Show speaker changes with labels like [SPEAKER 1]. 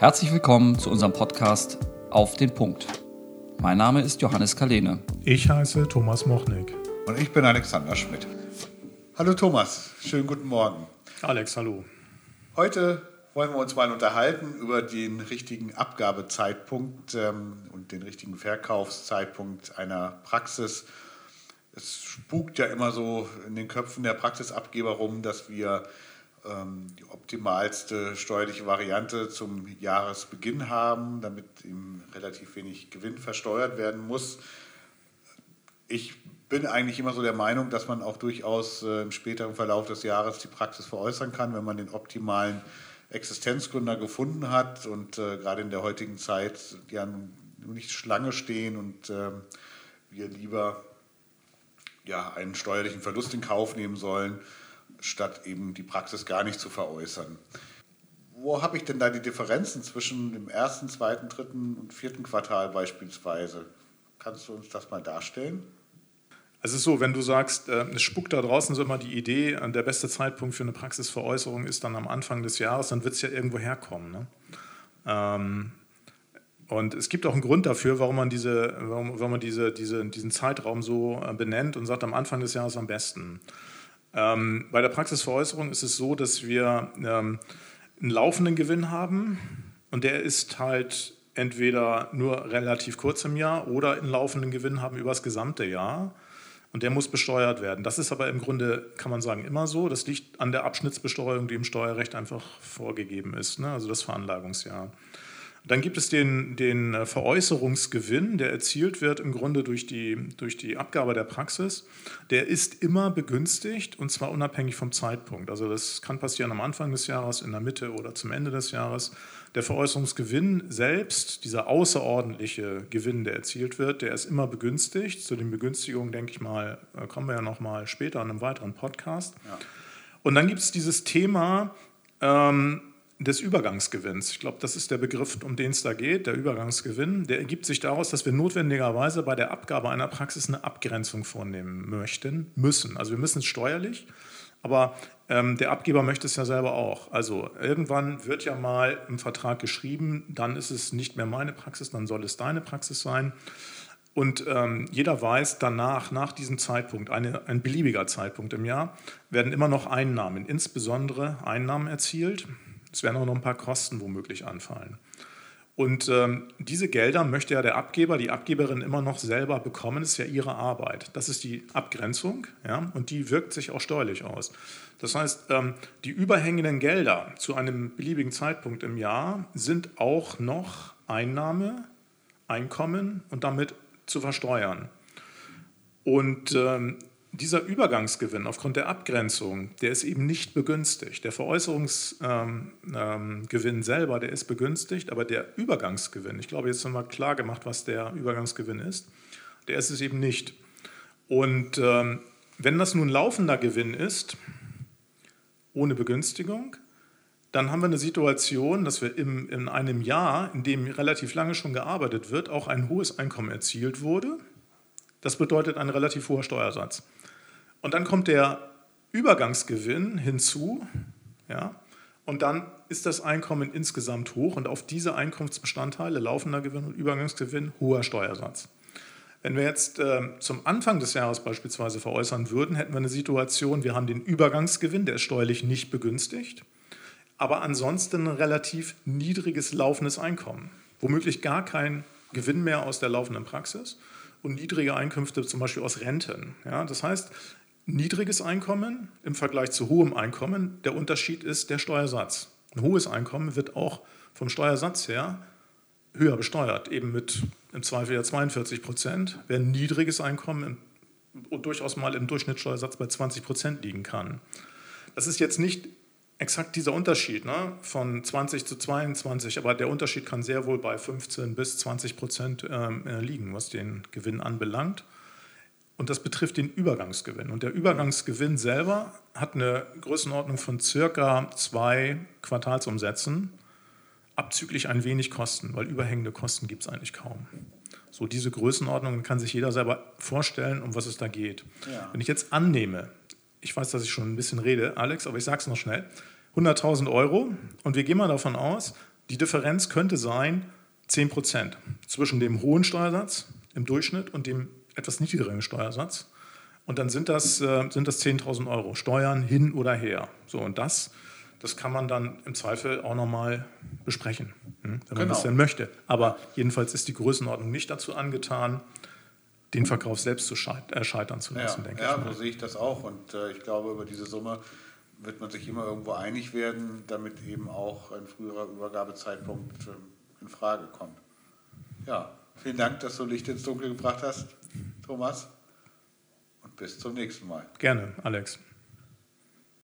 [SPEAKER 1] Herzlich willkommen zu unserem Podcast Auf den Punkt. Mein Name ist Johannes Kalene.
[SPEAKER 2] Ich heiße Thomas Mochnik.
[SPEAKER 3] Und ich bin Alexander Schmidt. Hallo Thomas, schönen guten Morgen.
[SPEAKER 2] Alex, hallo.
[SPEAKER 3] Heute wollen wir uns mal unterhalten über den richtigen Abgabezeitpunkt ähm, und den richtigen Verkaufszeitpunkt einer Praxis. Es spukt ja immer so in den Köpfen der Praxisabgeber rum, dass wir die optimalste steuerliche Variante zum Jahresbeginn haben, damit ihm relativ wenig Gewinn versteuert werden muss. Ich bin eigentlich immer so der Meinung, dass man auch durchaus äh, im späteren Verlauf des Jahres die Praxis veräußern kann, wenn man den optimalen Existenzgründer gefunden hat und äh, gerade in der heutigen Zeit ja nicht Schlange stehen und äh, wir lieber ja, einen steuerlichen Verlust in Kauf nehmen sollen, statt eben die Praxis gar nicht zu veräußern. Wo habe ich denn da die Differenzen zwischen dem ersten, zweiten, dritten und vierten Quartal beispielsweise? Kannst du uns das mal darstellen?
[SPEAKER 2] Also es ist so, wenn du sagst, äh, es spuckt da draußen so immer die Idee, äh, der beste Zeitpunkt für eine Praxisveräußerung ist dann am Anfang des Jahres, dann wird es ja irgendwo herkommen. Ne? Ähm, und es gibt auch einen Grund dafür, warum man, diese, warum, warum man diese, diese, diesen Zeitraum so äh, benennt und sagt, am Anfang des Jahres am besten. Ähm, bei der Praxisveräußerung ist es so, dass wir ähm, einen laufenden Gewinn haben und der ist halt entweder nur relativ kurz im Jahr oder einen laufenden Gewinn haben über das gesamte Jahr. Und der muss besteuert werden. Das ist aber im Grunde, kann man sagen, immer so. Das liegt an der Abschnittsbesteuerung, die im Steuerrecht einfach vorgegeben ist, ne? also das Veranlagungsjahr. Dann gibt es den, den äh, Veräußerungsgewinn, der erzielt wird im Grunde durch die, durch die Abgabe der Praxis. Der ist immer begünstigt und zwar unabhängig vom Zeitpunkt. Also das kann passieren am Anfang des Jahres, in der Mitte oder zum Ende des Jahres. Der Veräußerungsgewinn selbst, dieser außerordentliche Gewinn, der erzielt wird, der ist immer begünstigt. Zu den Begünstigungen, denke ich mal, äh, kommen wir ja noch mal später in einem weiteren Podcast. Ja. Und dann gibt es dieses Thema, ähm, des Übergangsgewinns. Ich glaube, das ist der Begriff, um den es da geht, der Übergangsgewinn. Der ergibt sich daraus, dass wir notwendigerweise bei der Abgabe einer Praxis eine Abgrenzung vornehmen möchten, müssen. Also wir müssen es steuerlich, aber ähm, der Abgeber möchte es ja selber auch. Also irgendwann wird ja mal im Vertrag geschrieben, dann ist es nicht mehr meine Praxis, dann soll es deine Praxis sein. Und ähm, jeder weiß, danach, nach diesem Zeitpunkt, eine, ein beliebiger Zeitpunkt im Jahr, werden immer noch Einnahmen, insbesondere Einnahmen erzielt. Es werden auch noch ein paar Kosten womöglich anfallen. Und ähm, diese Gelder möchte ja der Abgeber, die Abgeberin immer noch selber bekommen. Das ist ja ihre Arbeit. Das ist die Abgrenzung ja, und die wirkt sich auch steuerlich aus. Das heißt, ähm, die überhängenden Gelder zu einem beliebigen Zeitpunkt im Jahr sind auch noch Einnahme, Einkommen und damit zu versteuern. Und ähm, dieser Übergangsgewinn aufgrund der Abgrenzung, der ist eben nicht begünstigt. Der Veräußerungsgewinn ähm, ähm, selber, der ist begünstigt, aber der Übergangsgewinn, ich glaube, jetzt haben wir klar gemacht, was der Übergangsgewinn ist, der ist es eben nicht. Und ähm, wenn das nun laufender Gewinn ist, ohne Begünstigung, dann haben wir eine Situation, dass wir im, in einem Jahr, in dem relativ lange schon gearbeitet wird, auch ein hohes Einkommen erzielt wurde. Das bedeutet ein relativ hoher Steuersatz. Und dann kommt der Übergangsgewinn hinzu, ja, und dann ist das Einkommen insgesamt hoch und auf diese Einkommensbestandteile, laufender Gewinn und Übergangsgewinn, hoher Steuersatz. Wenn wir jetzt äh, zum Anfang des Jahres beispielsweise veräußern würden, hätten wir eine Situation, wir haben den Übergangsgewinn, der ist steuerlich nicht begünstigt, aber ansonsten ein relativ niedriges laufendes Einkommen. Womöglich gar kein Gewinn mehr aus der laufenden Praxis und niedrige Einkünfte zum Beispiel aus Renten. Ja, das heißt, niedriges Einkommen im Vergleich zu hohem Einkommen, der Unterschied ist der Steuersatz. Ein hohes Einkommen wird auch vom Steuersatz her höher besteuert, eben mit im Zweifel ja 42 Prozent, während niedriges Einkommen im, durchaus mal im Durchschnittssteuersatz bei 20 Prozent liegen kann. Das ist jetzt nicht exakt dieser Unterschied ne, von 20 zu 22, aber der Unterschied kann sehr wohl bei 15 bis 20 Prozent ähm, liegen, was den Gewinn anbelangt. Und das betrifft den Übergangsgewinn. Und der Übergangsgewinn selber hat eine Größenordnung von circa zwei Quartalsumsätzen, abzüglich ein wenig Kosten, weil überhängende Kosten gibt es eigentlich kaum. So diese Größenordnung kann sich jeder selber vorstellen, um was es da geht. Ja. Wenn ich jetzt annehme, ich weiß, dass ich schon ein bisschen rede, Alex, aber ich sage es noch schnell, 100.000 Euro und wir gehen mal davon aus, Die Differenz könnte sein 10 Prozent zwischen dem hohen Steuersatz im Durchschnitt und dem etwas niedrigeren Steuersatz. Und dann sind das, äh, sind das 10.000 Euro Steuern hin oder her. So, und das, das kann man dann im Zweifel auch nochmal besprechen, hm, wenn man
[SPEAKER 3] Genau.
[SPEAKER 2] das denn möchte. Aber jedenfalls ist die Größenordnung nicht dazu angetan, den Verkauf selbst zu scheit äh, scheitern zu
[SPEAKER 3] Ja,
[SPEAKER 2] lassen, denke
[SPEAKER 3] ja
[SPEAKER 2] ich mal.
[SPEAKER 3] so sehe ich das auch. Und äh, ich glaube, über diese Summe wird man sich immer irgendwo einig werden, damit eben auch ein früherer Übergabezeitpunkt ähm, in Frage kommt. Ja, vielen Dank, dass du Licht ins Dunkel gebracht hast, Thomas. Und bis zum nächsten Mal.
[SPEAKER 2] Gerne, Alex.